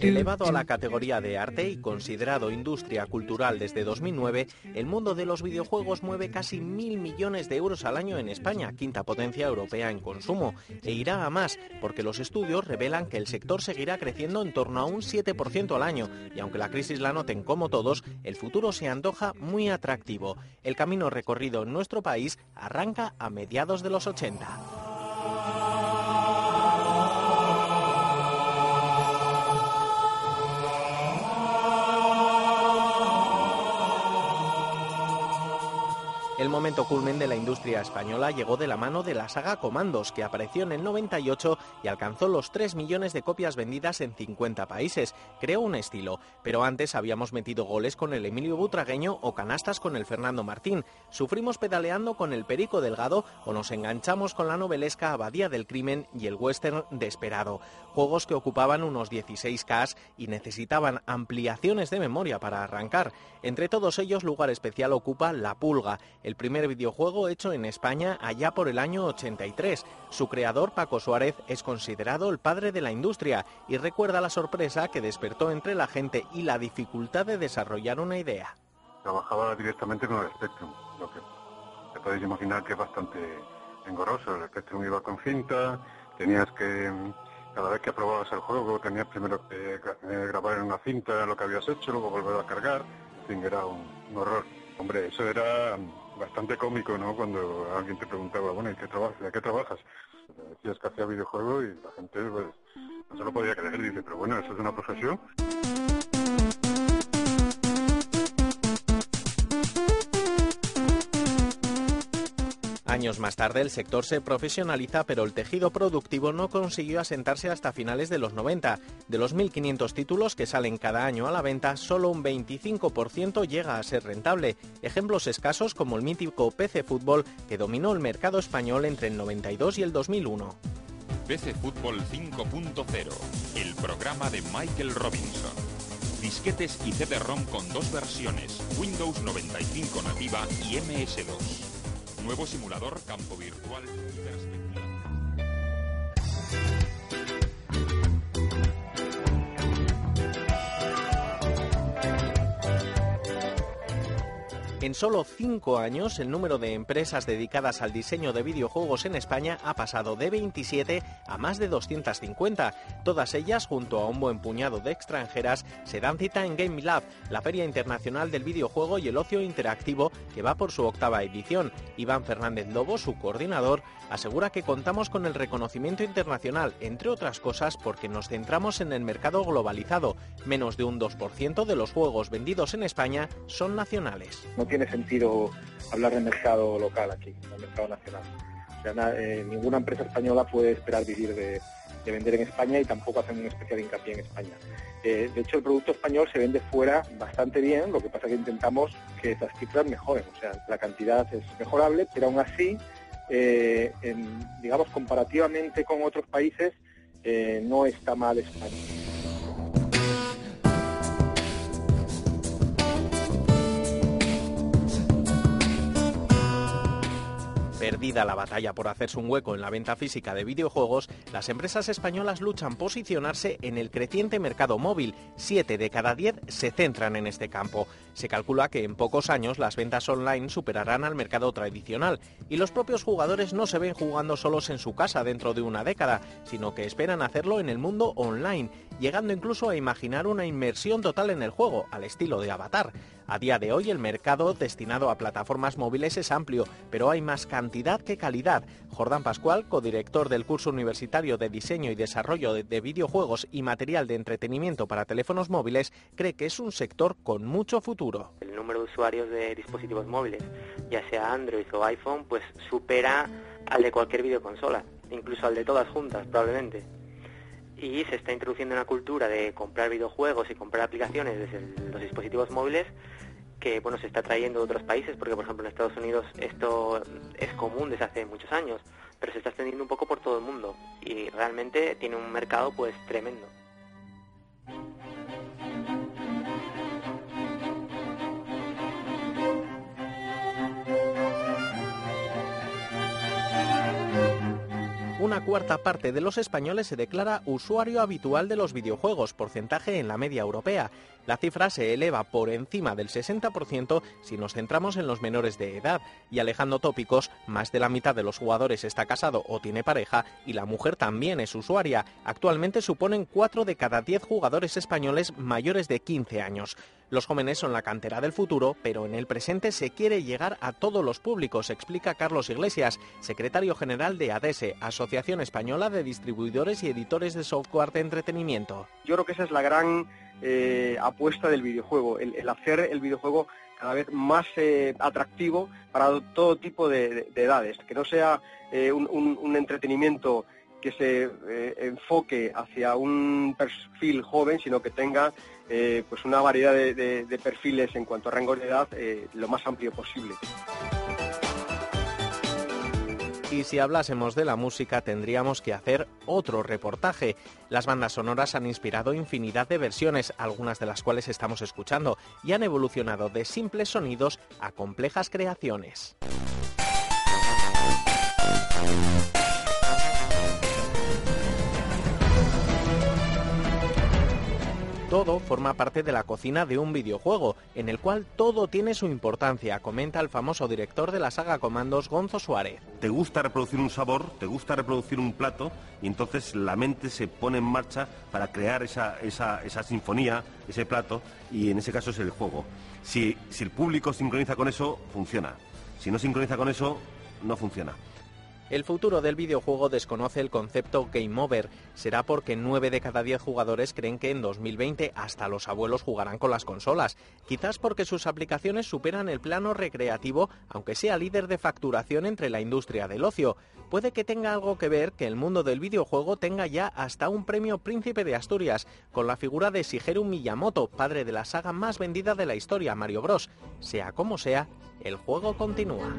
Elevado a la categoría de arte y considerado industria cultural desde 2009, el mundo de los videojuegos mueve casi mil millones de euros al año en España, quinta potencia europea en consumo, e irá a más, porque los estudios revelan que el sector seguirá creciendo en torno a un 7% al año, y aunque la crisis la noten como todos, el futuro se antoja muy atractivo. El camino recorrido en nuestro país arranca a mediados de los 80. El momento culmen de la industria española llegó de la mano de la saga Comandos, que apareció en el 98 y alcanzó los 3 millones de copias vendidas en 50 países. Creó un estilo, pero antes habíamos metido goles con el Emilio Butragueño o canastas con el Fernando Martín. Sufrimos pedaleando con el Perico Delgado o nos enganchamos con la novelesca Abadía del Crimen y el western Desperado. Juegos que ocupaban unos 16K y necesitaban ampliaciones de memoria para arrancar. Entre todos ellos, lugar especial ocupa La Pulga, el primer videojuego hecho en España allá por el año 83. Su creador, Paco Suárez, es considerado el padre de la industria y recuerda la sorpresa que despertó entre la gente y la dificultad de desarrollar una idea. Trabajaba directamente con el Spectrum, lo que te podéis imaginar que es bastante engorroso. El Spectrum iba con cinta, tenías que, cada vez que aprobabas el juego, tenías primero que eh, grabar en una cinta lo que habías hecho, luego volver a cargar. En fin, era un, un horror. Hombre, eso era bastante cómico, ¿no? Cuando alguien te preguntaba, bueno, ¿y qué trabajas? ¿De qué trabajas? Decías que hacía videojuegos y la gente pues, no se lo podía creer. Dice, pero bueno, ¿eso es una profesión? Años más tarde el sector se profesionaliza, pero el tejido productivo no consiguió asentarse hasta finales de los 90. De los 1.500 títulos que salen cada año a la venta, solo un 25% llega a ser rentable. Ejemplos escasos como el mítico PC Fútbol que dominó el mercado español entre el 92 y el 2001. PC Fútbol 5.0, el programa de Michael Robinson. Disquetes y CD-ROM con dos versiones, Windows 95 nativa y MS2 nuevo simulador campo virtual y perspectiva. En solo cinco años, el número de empresas dedicadas al diseño de videojuegos en España ha pasado de 27 a más de 250. Todas ellas, junto a un buen puñado de extranjeras, se dan cita en Game Lab, la feria internacional del videojuego y el ocio interactivo que va por su octava edición. Iván Fernández Lobo, su coordinador, asegura que contamos con el reconocimiento internacional, entre otras cosas porque nos centramos en el mercado globalizado. Menos de un 2% de los juegos vendidos en España son nacionales. Tiene sentido hablar de mercado local aquí, de mercado nacional. O sea, eh, ninguna empresa española puede esperar vivir de, de vender en España y tampoco hacen un especial hincapié en España. Eh, de hecho, el producto español se vende fuera bastante bien, lo que pasa que intentamos que esas cifras mejoren. O sea, la cantidad es mejorable, pero aún así, eh, digamos, comparativamente con otros países, no está mal España. Perdida la batalla por hacerse un hueco en la venta física de videojuegos, las empresas españolas luchan posicionarse en el creciente mercado móvil. Siete de cada diez se centran en este campo. Se calcula que en pocos años las ventas online superarán al mercado tradicional y los propios jugadores no se ven jugando solos en su casa dentro de una década, sino que esperan hacerlo en el mundo online, llegando incluso a imaginar una inmersión total en el juego, al estilo de Avatar. A día de hoy el mercado destinado a plataformas móviles es amplio, pero hay más cantidad que calidad. Jordán Pascual, codirector del curso universitario de diseño y desarrollo de, de videojuegos y material de entretenimiento para teléfonos móviles, cree que es un sector con mucho futuro. El número de usuarios de dispositivos móviles, ya sea Android o iPhone, pues supera al de cualquier videoconsola, incluso al de todas juntas probablemente. Y se está introduciendo una cultura de comprar videojuegos y comprar aplicaciones desde los dispositivos móviles que bueno se está trayendo de otros países, porque por ejemplo en Estados Unidos esto es común desde hace muchos años, pero se está extendiendo un poco por todo el mundo y realmente tiene un mercado pues tremendo. Una cuarta parte de los españoles se declara usuario habitual de los videojuegos, porcentaje en la media europea. La cifra se eleva por encima del 60% si nos centramos en los menores de edad. Y alejando tópicos, más de la mitad de los jugadores está casado o tiene pareja y la mujer también es usuaria. Actualmente suponen 4 de cada 10 jugadores españoles mayores de 15 años. Los jóvenes son la cantera del futuro, pero en el presente se quiere llegar a todos los públicos, explica Carlos Iglesias, secretario general de ADESE, Asociación Española de Distribuidores y Editores de Software de Entretenimiento. Yo creo que esa es la gran eh, apuesta del videojuego, el, hacer el videojuego cada vez más eh, atractivo para todo tipo de, edades, que no sea eh, un, entretenimiento que se enfoque hacia un perfil joven, sino que tenga eh, pues una variedad de, perfiles en cuanto a rango de edad eh, lo más amplio posible. Y si hablásemos de la música tendríamos que hacer otro reportaje. Las bandas sonoras han inspirado infinidad de versiones, algunas de las cuales estamos escuchando, y han evolucionado de simples sonidos a complejas creaciones. Todo forma parte de la cocina de un videojuego, en el cual todo tiene su importancia, comenta el famoso director de la saga Comandos, Gonzo Suárez. Te gusta reproducir un sabor, te gusta reproducir un plato, y entonces la mente se pone en marcha para crear esa, esa, sinfonía, ese plato, y en ese caso es el juego. Si, si el público sincroniza con eso, funciona. Si no sincroniza con eso, no funciona. El futuro del videojuego desconoce el concepto game over. Será porque 9 de cada 10 jugadores creen que en 2020 hasta los abuelos jugarán con las consolas. Quizás porque sus aplicaciones superan el plano recreativo, aunque sea líder de facturación entre la industria del ocio. Puede que tenga algo que ver que el mundo del videojuego tenga ya hasta un premio Príncipe de Asturias, con la figura de Shigeru Miyamoto, padre de la saga más vendida de la historia, Mario Bros. Sea como sea, el juego continúa.